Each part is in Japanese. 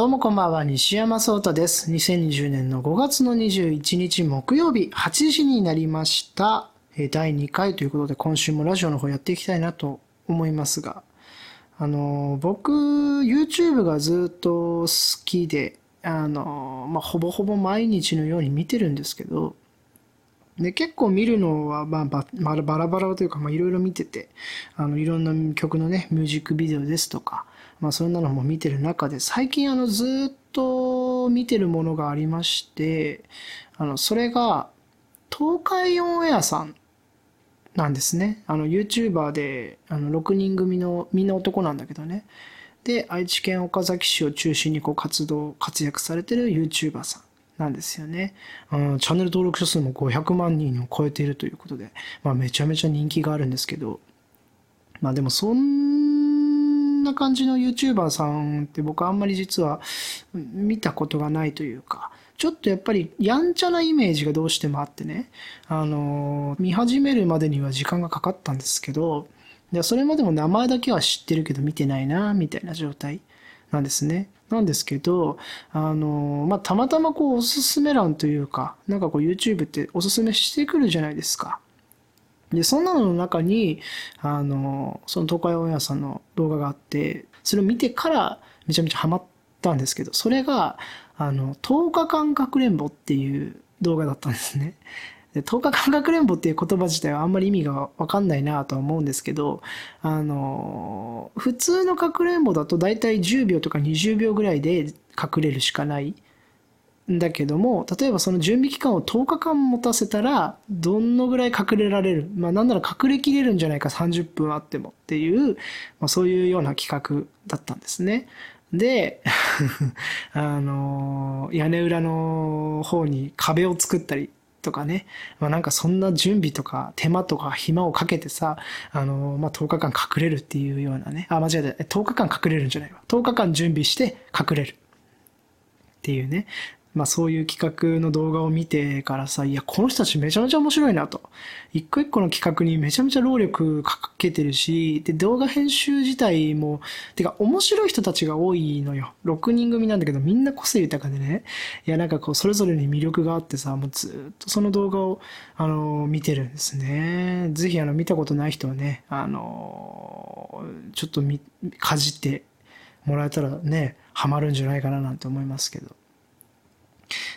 どうもこんばんは、西山聡太です。2020年の5月の21日木曜日8時になりました。第2回ということで今週もラジオの方やっていきたいなと思いますが、あの、僕、YouTube がずっと好きで、あの、まあ、ほぼほぼ毎日のように見てるんですけど、で結構見るのは、まあ、ばバラバラというか、まあ、いろいろ見ててあのいろんな曲のねミュージックビデオですとか、まあ、そんなのも見てる中で最近あのずっと見てるものがありましてあのそれが東海オンエアさんなんですね。あの YouTuber であの6人組のみんな男なんだけどね。で愛知県岡崎市を中心にこう活動活躍されてる YouTuber さんなんですよね、うん、チャンネル登録者数も500万人を超えているということで、まあ、めちゃめちゃ人気があるんですけど。まあでもそんんな感じの YouTuber さんって僕あんまり実は見たことがないというかちょっとやっぱりやんちゃなイメージがどうしてもあってね、あの見始めるまでには時間がかかったんですけどでそれまでも名前だけは知ってるけど見てないなみたいな状態なんですね。なんですけど、あの、まあ、たまたまこうおすすめ欄というか、なんかこう YouTube っておすすめしてくるじゃないですか。で、そんなのの中に、あの、その東海オンエアさんの動画があって、それを見てからめちゃめちゃハマったんですけど、それが、あの、10日間かくれんぼっていう動画だったんですね。で10日間かくれんぼっていう言葉自体はあんまり意味がわかんないなとは思うんですけど、あの、普通のかくれんぼだと大体10秒とか20秒ぐらいで隠れるしかないだけども、例えばその準備期間を10日間持たせたら、どのぐらい隠れられる、まあなんなら隠れきれるんじゃないか30分あってもっていう、まあそういうような企画だったんですね。で、あの、屋根裏の方に壁を作ったりとかね、まあ、なんかそんな準備とか手間とか暇をかけてさ、あの、まあ、10日間隠れるっていうようなね、あ、間違えた、10日間隠れるんじゃないわ。10日間準備して隠れるっていうね、まあそういう企画の動画を見てからさ、いや、この人たちめちゃめちゃ面白いなと。一個一個の企画にめちゃめちゃ労力かけてるし、で、動画編集自体も、てか面白い人たちが多いのよ。6人組なんだけどみんな個性豊かでね。いや、なんかこう、それぞれに魅力があってさ、もうずっとその動画を、あの、見てるんですね。ぜひ、あの、見たことない人はね、あの、ちょっとみ、かじってもらえたらね、ハマるんじゃないかななんて思いますけど。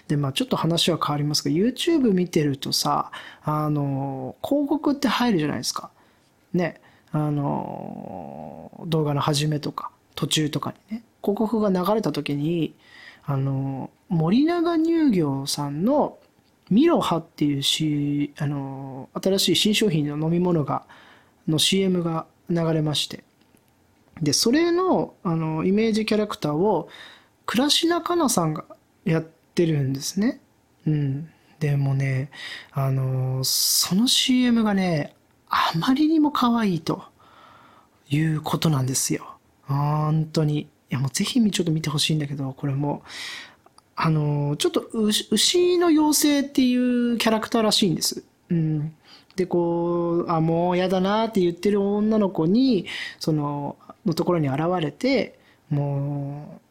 で、まあちょっと話は変わりますが、YouTube 見てるとさ、あの、広告って入るじゃないですか。ね。あの、動画の始めとか、途中とかにね、広告が流れた時に、あの、森永乳業さんのミロハっていうし、あの、新しい新商品の飲み物が、の CM が流れまして、で、それの、あの、イメージキャラクターを、倉科香菜さんがやってるんですね。うん。でもね、あの、その CM がね、あまりにも可愛いということなんですよ。本当に。いや、もうぜひちょっと見てほしいんだけど、これも、あの、ちょっと牛牛の妖精っていうキャラクターらしいんです。うん。で、こう、あ、もうやだなって言ってる女の子に、その、のところに現れて、もう、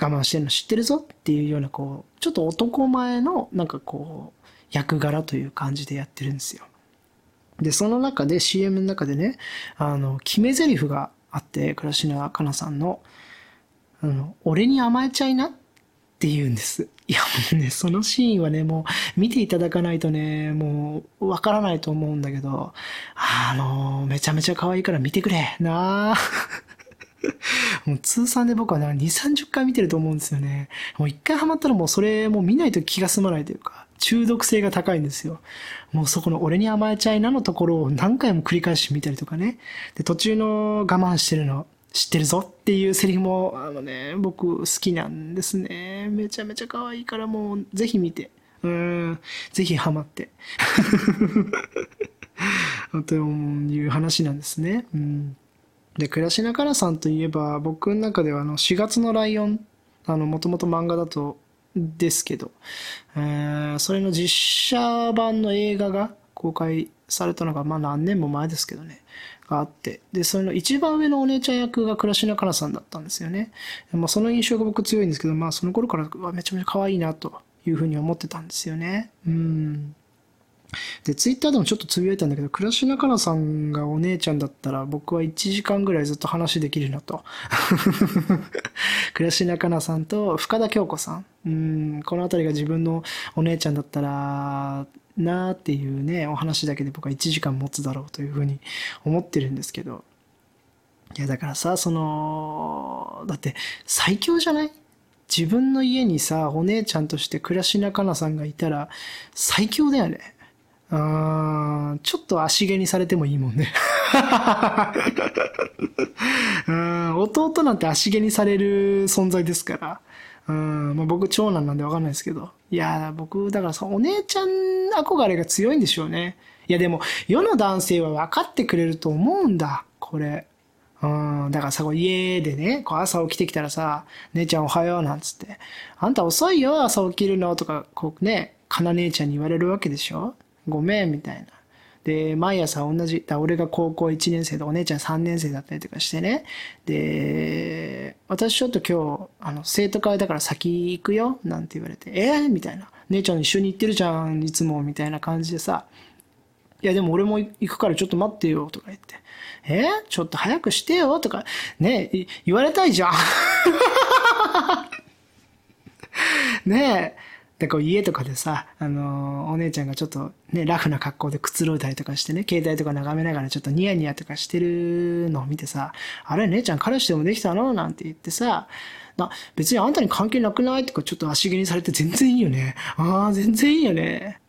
我慢してるの知ってるぞっていうような、こう、ちょっと男前の、なんかこう、役柄という感じでやってるんですよ。で、その中で、CM の中でね、あの、決め台詞があって、倉科香菜さんの、あの、俺に甘えちゃいなって言うんです。いや、もうね、そのシーンはね、もう、見ていただかないとね、もう、わからないと思うんだけど、あの、めちゃめちゃ可愛いから見てくれ、なあ。もう通算で僕はね、2、30回見てると思うんですよね。もう一回ハマったらもうそれもう見ないと気が済まないというか、中毒性が高いんですよ。もうそこの俺に甘えちゃいなのところを何回も繰り返し見たりとかね。で、途中の我慢してるの知ってるぞっていうセリフも、あのね、僕好きなんですね。めちゃめちゃ可愛いからもうぜひ見て。うん、ぜひハマって。という話なんですね。うんで、倉科香菜さんといえば、僕の中ではあの4月のライオン、あの、もともと漫画だと、ですけど、えーそれの実写版の映画が公開されたのが、まあ何年も前ですけどね、があって、で、それの一番上のお姉ちゃん役が倉科香菜さんだったんですよね。まあ、その印象が僕強いんですけど、まあ、その頃からめちゃめちゃ可愛いなというふうに思ってたんですよね。うん。で、ツイッターでもちょっとつぶやいたんだけど、倉科香菜さんがお姉ちゃんだったら、僕は1時間ぐらいずっと話できるなと。倉科香菜さんと深田恭子さん。うん、このあたりが自分のお姉ちゃんだったら、なーっていうね、お話だけで僕は1時間持つだろうというふうに思ってるんですけど。いや、だからさ、その、だって最強じゃない？自分の家にさ、お姉ちゃんとして倉科香菜さんがいたら最強だよね。あちょっと足毛にされてもいいもんね。うん弟なんて足毛にされる存在ですから。うんまあ、僕長男なんでわかんないですけど。いや、僕、だからさ、お姉ちゃん憧れが強いんでしょうね。いや、でも、世の男性は分かってくれると思うんだ、これ。うん、だからさ、こう家でね、こう朝起きてきたらさ、姉ちゃんおはようなんつって、あんた遅いよ、朝起きるのとか、こうね、かな姉ちゃんに言われるわけでしょごめん、みたいな。で、毎朝同じ、だ俺が高校1年生でお姉ちゃん3年生だったりとかしてね。で、私ちょっと今日、あの、生徒会だから先行くよ、なんて言われて、えー、みたいな。姉ちゃん一緒に行ってるじゃん、いつも、みたいな感じでさ。いや、でも俺も行くからちょっと待ってよ、とか言って。えー、ちょっと早くしてよ、とか、ね、言われたいじゃん。ねえ。で、こう家とかでさ、あのー、お姉ちゃんがちょっとね、ラフな格好でくつろいだりとかしてね、携帯とか眺めながらちょっとニヤニヤとかしてるのを見てさ、あれ、姉ちゃん彼氏でもできたの？なんて言ってさ、な、別にあんたに関係なくない？とかちょっと足毛にされて全然いいよね。ああ、全然いいよね。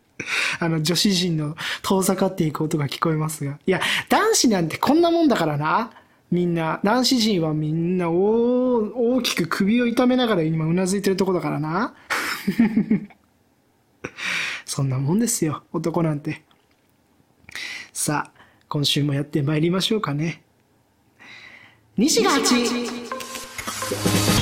あの、女子陣の遠ざかっていく音が聞こえますが。いや、男子なんてこんなもんだからな。みんな、男子陣はみんな大大きく首を痛めながら今うなずいてるとこだからな。そんなもんですよ、男なんて。さあ、今週もやってまいりましょうかね。西が8。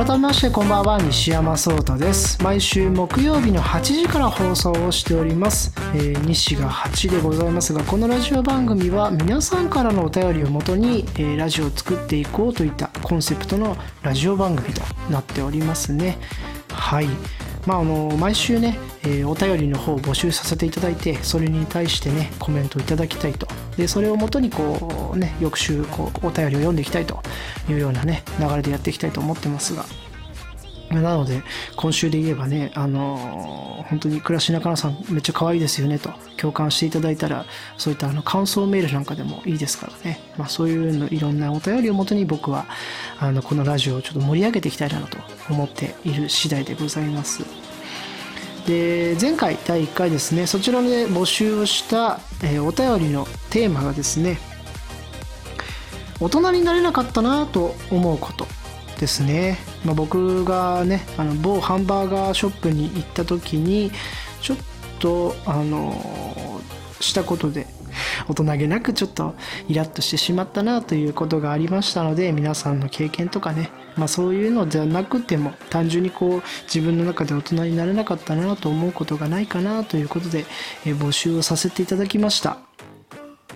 改めましてこんばんは西山壮太です。毎週木曜日の8時から放送をしております、えー、西が8でございますがこのラジオ番組は皆さんからのお便りをもとに、えー、ラジオを作っていこうといったコンセプトのラジオ番組となっておりますね。はい。まああの毎週ね、えー、お便りの方を募集させていただいてそれに対してねコメントをいただきたいと。でそれをもとにこうね翌週こうお便りを読んでいきたいというようなね流れでやっていきたいと思ってますが。なので今週で言えばねあのー、本当に倉科香菜さんめっちゃ可愛いですよねと。共感していただいたらそういったあの感想メールなんかでもいいですからね、まあ、そういうのいろんなお便りをもとに僕はあのこのラジオをちょっと盛り上げていきたいなと思っている次第でございます。で前回第1回ですねそちらで募集をした、えー、お便りのテーマがですね大人になれなかったなと思うことですね、まあ、僕がねあの某ハンバーガーショップに行った時にちょっとあのしたことで大人げなくちょっとイラッとしてしまったなということがありましたので皆さんの経験とかね、まあ、そういうのではなくても単純にこう自分の中で大人になれなかったなと思うことがないかなということで、え募集をさせていただきました。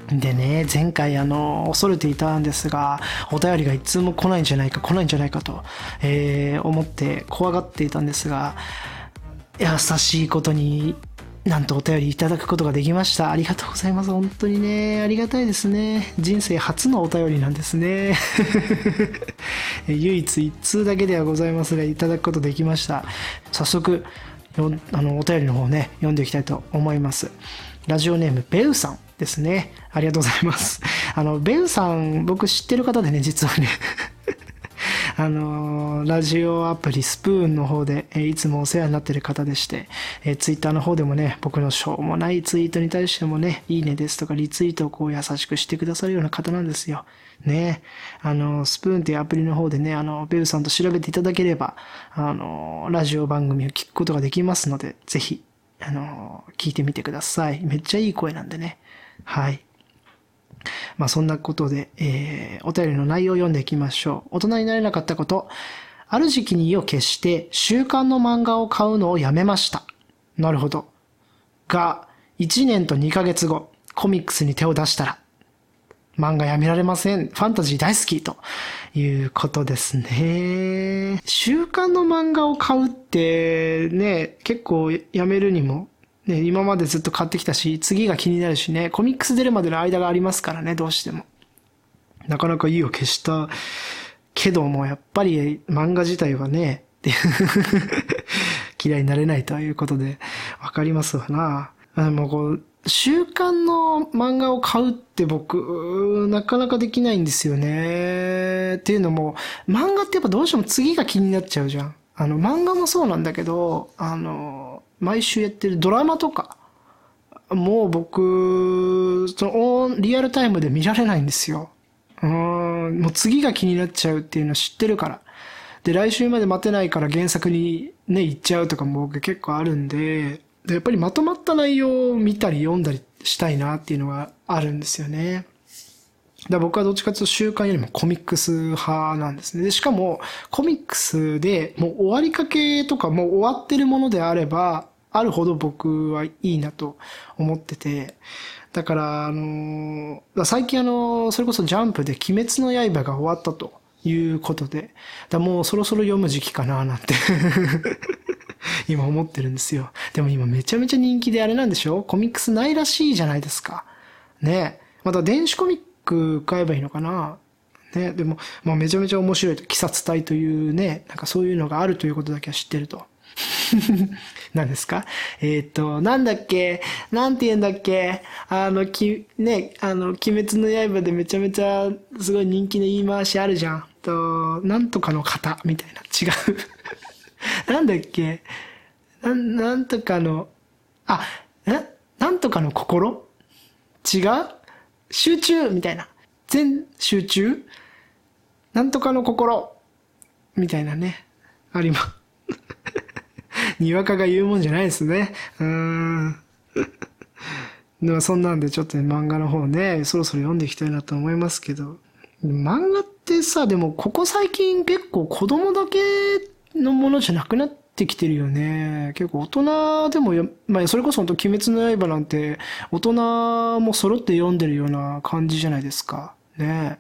でね、前回あの、恐れていたんですが、お便りが一通も来ないんじゃないか、来ないんじゃないかと、えー、思って怖がっていたんですが、優しいことになんとお便りいただくことができました。ありがとうございます。本当にね、ありがたいですね。人生初のお便りなんですね。唯一一通だけではございますが、いただくことできました。早速、あの、お便りの方ね、読んでいきたいと思います。ラジオネーム、ベウさんですね。ありがとうございます。あの、ベウさん、僕知ってる方でね、実はね。あのー、ラジオアプリスプーンの方で、え、いつもお世話になってる方でして、えー、ツイッターの方でもね、僕のしょうもないツイートに対してもね、いいねですとかリツイートをこう優しくしてくださるような方なんですよ。ね。あの、スプーンっていうアプリの方でね、あの、ベルさんと調べていただければ、あの、ラジオ番組を聞くことができますので、ぜひ、あの、聞いてみてください。めっちゃいい声なんでね。はい。まあそんなことで、えー、お便りの内容を読んでいきましょう。大人になれなかったこと。ある時期に意を決して週刊の漫画を買うのをやめました。なるほど。が、1年と2ヶ月後、コミックスに手を出したら、漫画やめられません。ファンタジー大好きということですね。週刊の漫画を買うってね、結構やめるにもね、今までずっと買ってきたし、次が気になるしね、コミックス出るまでの間がありますからね、どうしても。なかなか意を消したけども、やっぱり漫画自体はね、嫌いになれないということで、わかりますわな。あもうこう、週刊の漫画を買うって僕、なかなかできないんですよね。っていうのも、漫画ってやっぱどうしても次が気になっちゃうじゃん。あの、漫画もそうなんだけど、あの、毎週やってるドラマとか、もう僕、その、リアルタイムで見られないんですよ。うん、もう次が気になっちゃうっていうの知ってるから。で、来週まで待てないから原作にね、行っちゃうとかも僕結構あるんで、でやっぱりまとまった内容を見たり読んだりしたいなっていうのがあるんですよね。だ僕はどっちかというと週刊よりもコミックス派なんですね。で、しかもコミックスでもう終わりかけとかもう終わってるものであれば、あるほど僕はいいなと思ってて、だから、あの、最近あの、それこそジャンプで鬼滅の刃が終わったということで、だもうそろそろ読む時期かななんて 今思ってるんですよ。でも今めちゃめちゃ人気であれなんでしょ？コミックスないらしいじゃないですか。ねまた電子コミック買えばいいのかな？ねでも、まあめちゃめちゃ面白いと、鬼殺隊というね、なんかそういうのがあるということだけは知ってると。何ですか？えっ、ー、と、なんだっけ？なんて言うんだっけ？あの、き、ね、あの、鬼滅の刃でめちゃめちゃすごい人気の言い回しあるじゃん。と、なんとかの型みたいな。違う。なんだっけ？な、なんとかの、あ、え？なんとかの心？違う？集中？みたいな。全集中？なんとかの心？みたいなね。あります。にわかが言うもんじゃないですね。うん。でもそんなんでちょっとね、漫画の方ね、そろそろ読んでいきたいなと思いますけど。漫画ってさ、でもここ最近結構子供だけのものじゃなくなってきてるよね。結構大人でもまあそれこそ本当鬼滅の刃なんて大人も揃って読んでるような感じじゃないですか。ね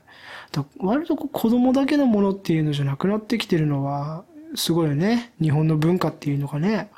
割と子供だけのものっていうのじゃなくなってきてるのは、すごいね。日本の文化っていうのがね。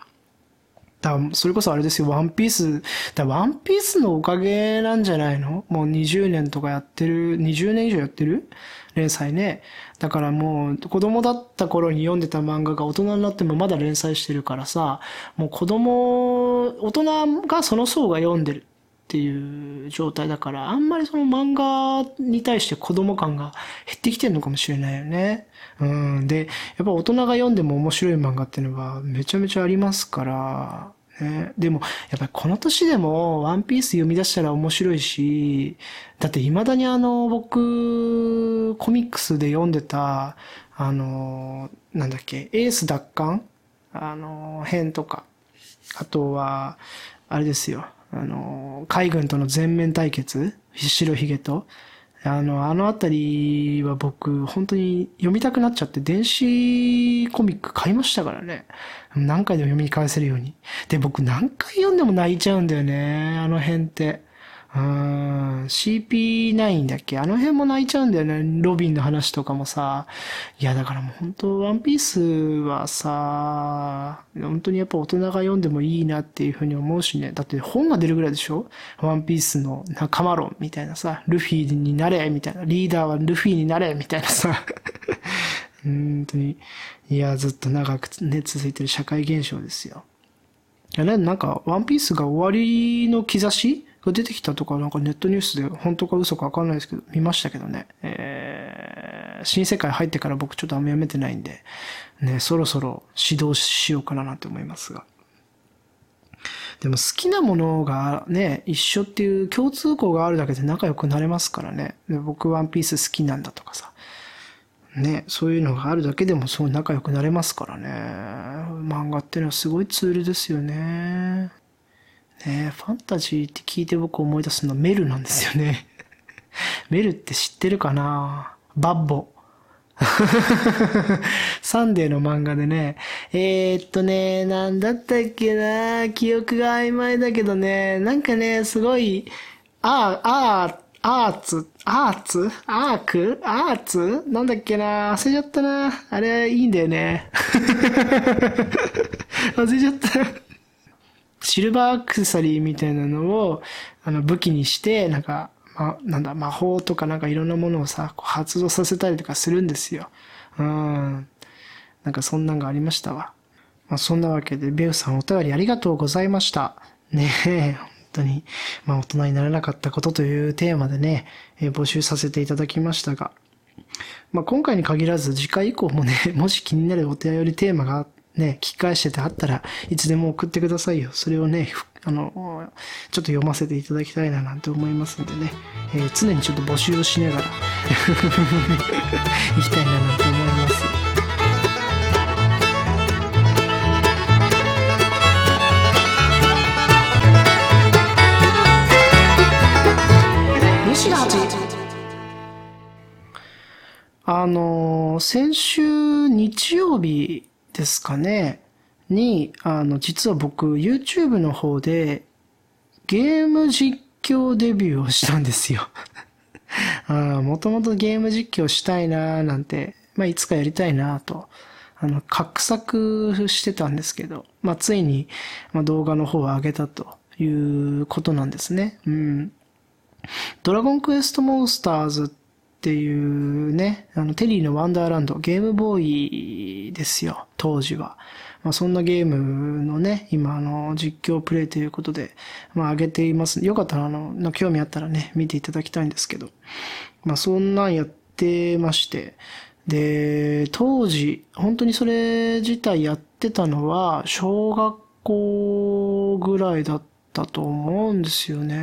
だそれこそあれですよ、ワンピース。だワンピースのおかげなんじゃないの？もう20年とかやってる、20年以上やってる？連載ね。だからもう子供だった頃に読んでた漫画が大人になってもまだ連載してるからさ、もう子供、大人がその層が読んでるっていう状態だから、あんまりその漫画に対して子供感が減ってきてるのかもしれないよね。うん。で、やっぱ大人が読んでも面白い漫画っていうのはめちゃめちゃありますから、ね、でも、やっぱりこの年でもワンピース読み出したら面白いし、だって未だにあの、僕、コミックスで読んでた、あの、なんだっけ、エース奪還？あの、編とか。あとは、あれですよ。あの、海軍との全面対決白ひげと。あの、あのあたりは僕、本当に読みたくなっちゃって、電子コミック買いましたからね。何回でも読み返せるように。で、僕何回読んでも泣いちゃうんだよね。あの辺って。うん、CP9 だっけ？あの辺も泣いちゃうんだよね。ロビンの話とかもさ。いや、だからもう本当ワンピースはさ、本当にやっぱ大人が読んでもいいなっていうふうに思うしね。だって本が出るぐらいでしょ？ワンピースの仲間論みたいなさ、ルフィになれみたいな、リーダーはルフィになれみたいなさ。本当に、いや、ずっと長くね、続いてる社会現象ですよ。いやね、なんか、ワンピースが終わりの兆しが出てきたとか、なんかネットニュースで本当か嘘かわかんないですけど、見ましたけどね。えー、新世界入ってから僕ちょっとあんま読めてないんで、ね、そろそろ指導しようかななんて思いますが。でも好きなものがね、一緒っていう共通項があるだけで仲良くなれますからね。僕ワンピース好きなんだとかさ。ね、そういうのがあるだけでもそう仲良くなれますからね。漫画っていうのはすごいツールですよね。ねファンタジーって聞いて僕思い出すのはメルなんですよね。メルって知ってるかな？バッボ。サンデーの漫画でね、えー、っとね、なんだったっけな？記憶が曖昧だけどね、なんかね、すごい、ああ、あアーツ、アーツ？アーク？アーツ？なんだっけな？忘れちゃったな。あれいいんだよね。忘れちゃった。シルバーアクセサリーみたいなのを、あの、武器にして、なんか、ま、なんだ、魔法とかなんかいろんなものをさ、発動させたりとかするんですよ。うん。なんかそんなんがありましたわ。まあ、そんなわけで、ベウさんお便りありがとうございました。ねえ、本当に、まあ、大人にならなかったことというテーマでね、えー、募集させていただきましたが、まあ、今回に限らず次回以降もね、もし気になるお便りテーマがあね、聞き返しててあったらいつでも送ってくださいよ。それをね、あの、ちょっと読ませていただきたいななんて思いますんでね、えー、常にちょっと募集をしながら 行きたいななんて思います。西田あの、先週日曜日ですかね、に、あの、実は僕、YouTube の方で、ゲーム実況デビューをしたんですよもともとゲーム実況したいなーなんて、まあ、いつかやりたいなと、あの、画策してたんですけど、まあ、ついに、ま、動画の方を上げたということなんですね。うん。ドラゴンクエストモンスターズってていうね、あの、テリーのワンダーランド、ゲームボーイですよ、当時は。まあ、そんなゲームのね、今、あの、実況プレイということで、まあ、上げています。よかったら、あの、興味あったらね、見ていただきたいんですけど、まあ、そんなんやってまして、で、当時、本当にそれ自体やってたのは、小学校ぐらいだったと思うんですよね。う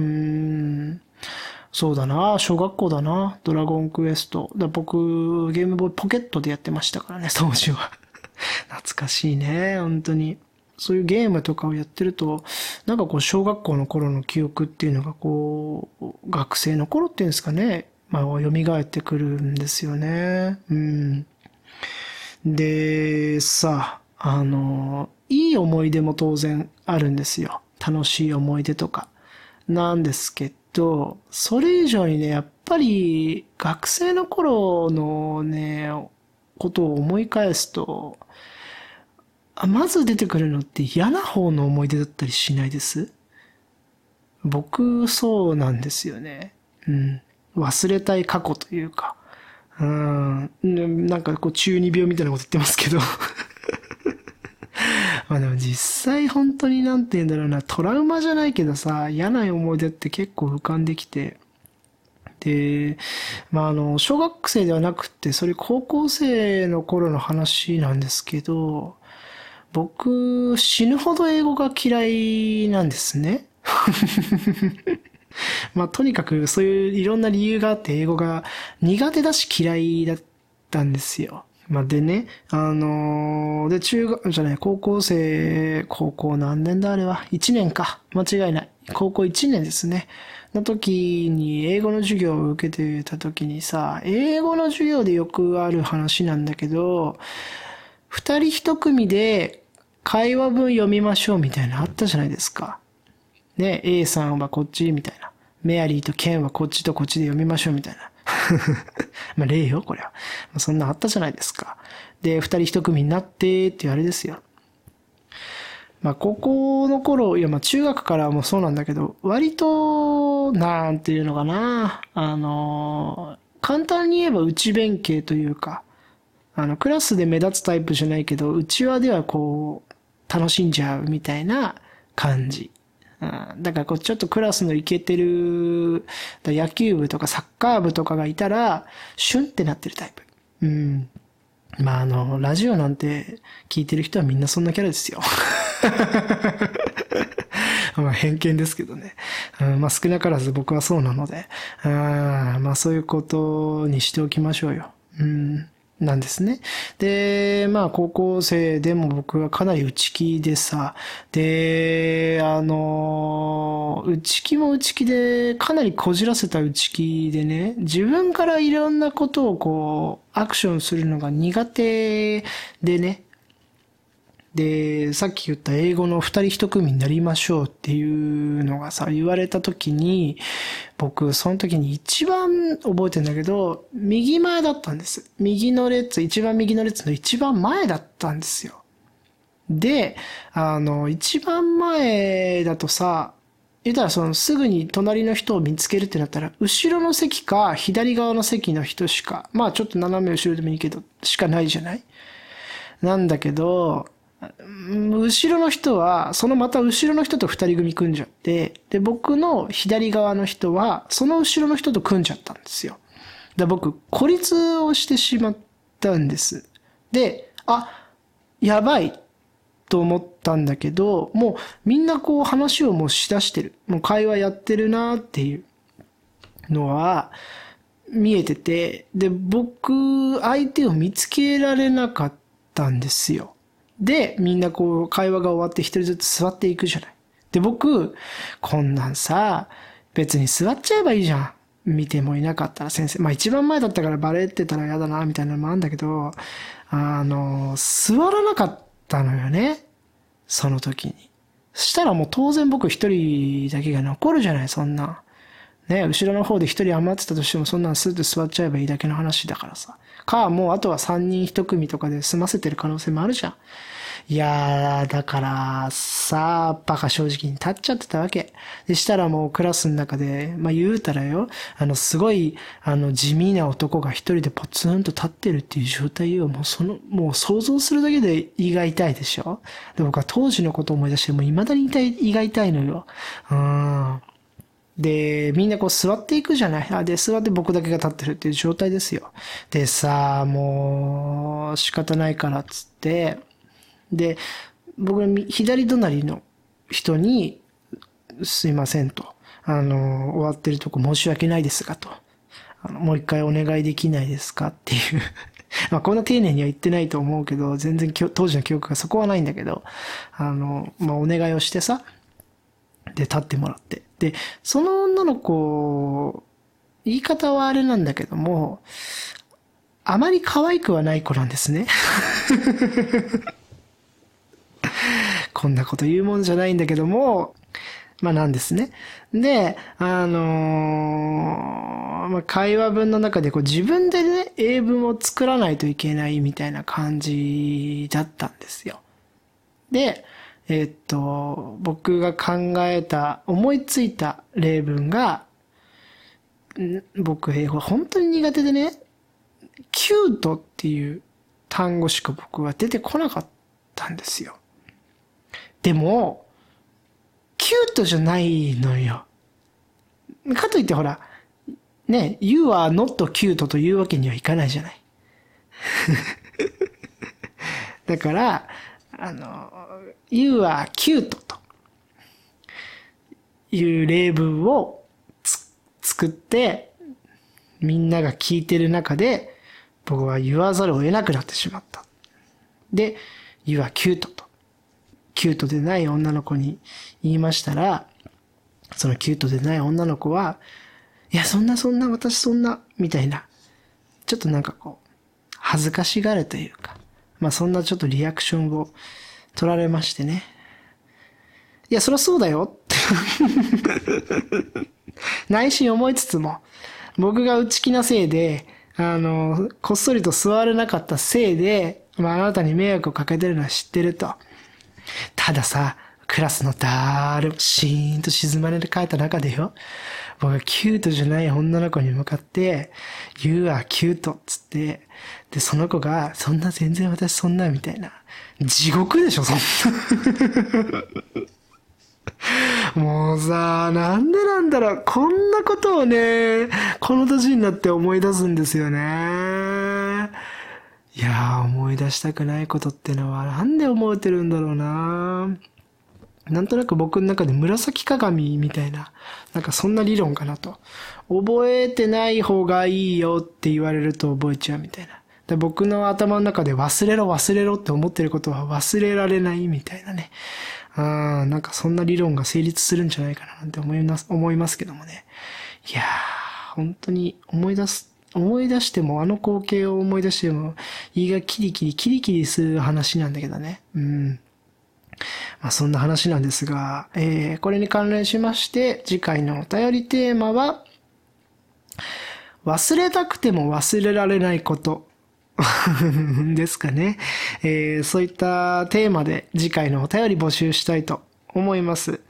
ん。そうだな、小学校だな、ドラゴンクエスト。だ僕、ゲームボーイポケットでやってましたからね、当時は。懐かしいね、本当に。そういうゲームとかをやってると、なんかこう、小学校の頃の記憶っていうのがこう、学生の頃っていうんですかね、まあ、蘇ってくるんですよね。うん。で、さ、あの、いい思い出も当然あるんですよ。楽しい思い出とか。なんですけど、と、それ以上にね、やっぱり学生の頃のね、ことを思い返すと、まず出てくるのって嫌な方の思い出だったりしないです？僕、そうなんですよね。うん。忘れたい過去というか。うん。なんかこう中二病みたいなこと言ってますけどまあでも実際本当になんて言うんだろうな、トラウマじゃないけどさ、嫌な思い出って結構浮かんできて、で、まああの、小学生ではなくて、それ高校生の頃の話なんですけど、僕、死ぬほど英語が嫌いなんですね。まあとにかくそういういろんな理由があって英語が苦手だし嫌いだったんですよ。まあ、でね、あのー、で、中学、じゃない、高校生、高校何年だあれは ?1 年か。間違いない。高校1年ですね。の時に英語の授業を受けてた時にさ、英語の授業でよくある話なんだけど、二人一組で会話文読みましょうみたいなのあったじゃないですか。ね、A さんはこっちみたいな。メアリーとケンはこっちとこっちで読みましょうみたいな。まあ、例よ、これは。そんなあったじゃないですか。で、二人一組になってっていうあれですよ。まあ、高校の頃、いや、まあ、中学からもそうなんだけど、割と、なんていうのかな、あの、簡単に言えば内弁慶というか、あの、クラスで目立つタイプじゃないけど、内輪ではこう、楽しんじゃうみたいな感じ。うん、だからこうちょっとクラスのイケてる野球部とかサッカー部とかがいたら、シュンってなってるタイプ。うん。まああの、ラジオなんて聞いてる人はみんなそんなキャラですよ。まあ偏見ですけどね。うん、まあ少なからず僕はそうなので、うん、まあそういうことにしておきましょうよ。なんですね。で、まあ高校生でも僕はかなり内気でさ、で、あの、内気も内気で、かなりこじらせた内気でね、自分からいろんなことをこう、アクションするのが苦手でね、で、さっき言った英語の二人一組になりましょうっていうのがさ、言われた時に、僕、その時に一番覚えてんだけど、右前だったんです。右の列、一番右の列の一番前だったんですよ。で、あの、一番前だとさ、言ったらそのすぐに隣の人を見つけるってなったら、後ろの席か左側の席の人しか、まあちょっと斜め後ろでもいいけど、しかないじゃないなんだけど、後ろの人は、そのまた後ろの人と二人組組んじゃって、で、僕の左側の人は、その後ろの人と組んじゃったんですよ。で、僕、孤立をしてしまったんです。で、あ、やばいと思ったんだけど、もうみんなこう話をもうしだしてる。もう会話やってるなっていうのは見えてて、で、僕、相手を見つけられなかったんですよ。で、みんなこう、会話が終わって一人ずつ座っていくじゃない。で、僕、こんなんさ、別に座っちゃえばいいじゃん。見てもいなかったら先生。まあ一番前だったからバレてたら嫌だな、みたいなのもあるんだけど、あの、座らなかったのよね。その時に。したらもう当然僕一人だけが残るじゃない、そんな。ね、後ろの方で一人余ってたとしてもそんなんスーッと座っちゃえばいいだけの話だからさ。か、もうあとは三人一組とかで済ませてる可能性もあるじゃん。いやー、だからさ、バカ正直に立っちゃってたわけ。でしたらもうクラスの中で、まあ言うたらよ、あのすごい、あの地味な男が一人でポツンと立ってるっていう状態をもうその、もう想像するだけで胃が痛いでしょで僕は当時のことを思い出して、もう未だに痛い、胃が痛いのよ。うん。で、みんなこう座っていくじゃないあ、で、座って僕だけが立ってるっていう状態ですよ。でさ、もう、仕方ないからっつって、で、僕の左隣の人に、すいませんと。あの、終わってるとこ申し訳ないですがと。あの、もう一回お願いできないですか？っていう まあこんな丁寧には言ってないと思うけど、全然当時の記憶がそこはないんだけど、あの、まあお願いをしてさ、で、立ってもらって。で、その女の子、言い方はあれなんだけども、あまり可愛くはない子なんですね。こんなこと言うもんじゃないんだけども、まあなんですね。で、あのー、まあ会話文の中でこう自分でね、英文を作らないといけないみたいな感じだったんですよ。で、えっと、僕が考えた、思いついた例文が、僕英語本当に苦手でね、キュートっていう単語しか僕は出てこなかったんですよ。でも、キュートじゃないのよ。かといってほら、ね、You are not cute というわけにはいかないじゃない。だから、あの、You are cute という例文を作って、みんなが聞いてる中で、僕は言わざるを得なくなってしまった。で、You are cute と。キュートでない女の子に言いましたら、そのキュートでない女の子は、いや、そんなそんな、私そんな、みたいな、ちょっとなんかこう、恥ずかしがるというか、まあそんなちょっとリアクションを取られましてね。いや、そりゃそうだよって 内心思いつつも、僕が内気なせいで、あの、こっそりと座れなかったせいで、まああなたに迷惑をかけてるのは知ってると。たださ、クラスの誰もシーンと静まれて帰った中でよ、僕がキュートじゃない女の子に向かって、You are cute っつって、で、その子が、そんな全然私そんなみたいな。地獄でしょ、そんな。もうさ、なんでなんだろう。こんなことをね、この年になって思い出すんですよね。いやー、思い出したくないことってのはなんで思えてるんだろうななんとなく僕の中で紫鏡みたいな、なんかそんな理論かなと。覚えてない方がいいよって言われると覚えちゃうみたいな。で僕の頭の中で忘れろ忘れろって思ってることは忘れられないみたいなね。あなんかそんな理論が成立するんじゃないかななんて思います、思いますけどもね。いやー、本当に思い出す、思い出しても、あの光景を思い出しても、胃がキリキリ、キリキリする話なんだけどね。うん。まあ、そんな話なんですが、えー、これに関連しまして、次回のお便りテーマは、忘れたくても忘れられないこと ですかね、えー、そういったテーマで次回のお便り募集したいと思います。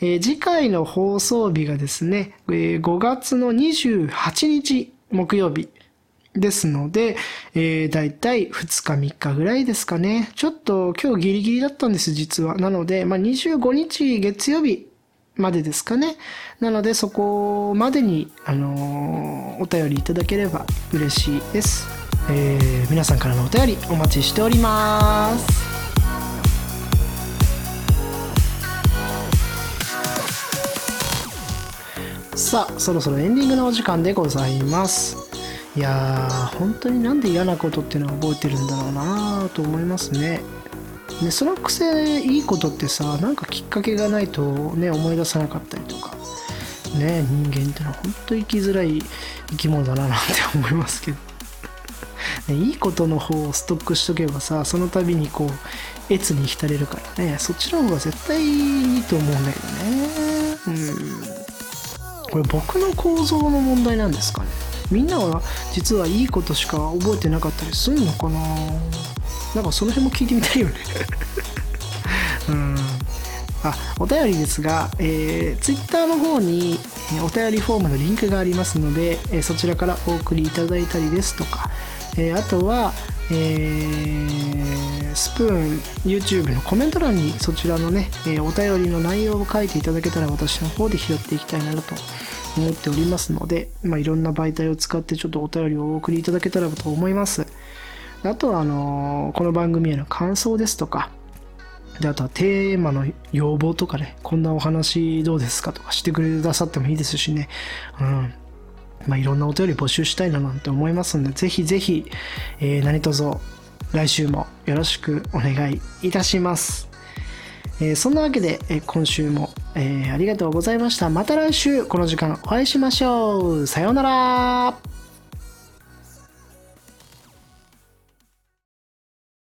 えー、次回の放送日がですね、えー、5月の28日木曜日ですので、えー、だいたい2日3日ぐらいですかね。ちょっと今日ギリギリだったんです、実は。なので、まあ、25日月曜日までですかね。なので、そこまでに、あのー、お便りいただければ嬉しいです。えー、皆さんからのお便りお待ちしております。さあ、そろそろエンディングのお時間でございます。いやー、本当になんで嫌なことっていうのは覚えてるんだろうなと思いますね。で、そのくせいいことってさ、なんかきっかけがないとね、思い出さなかったりとか、ね、人間ってのは本当生きづらい生き物だななんて思いますけど。ね、いいことの方をストックしとけばさ、その度にこう、越に浸れるからね、そっちの方が絶対いいと思うんだけどね。うん。これ僕の構造の問題なんですかね？みんなは実はいいことしか覚えてなかったりするのかな？なんかその辺も聞いてみたいよね。うん。あお便りですが、えー、Twitter の方にお便りフォームのリンクがありますので、え、そちらからお送りいただいたりですとか、え、あとは、えー、スプーン YouTube のコメント欄にそちらのね、え、お便りの内容を書いていただけたら私の方で拾っていきたいなと思っておりますので、まあ、いろんな媒体を使ってちょっとお便りをお送りいただけたらと思います。あとは、あの、この番組への感想ですとか、で、あとはテーマの要望とかね、こんなお話どうですかとかしてくれくださってもいいですしね、うん。まあ、いろんなお便り募集したいななんて思いますので、ぜひぜひ、えー、何卒来週もよろしくお願いいたします。えー、そんなわけで、え、今週も、えー、ありがとうございました。また来週この時間お会いしましょう。さようなら。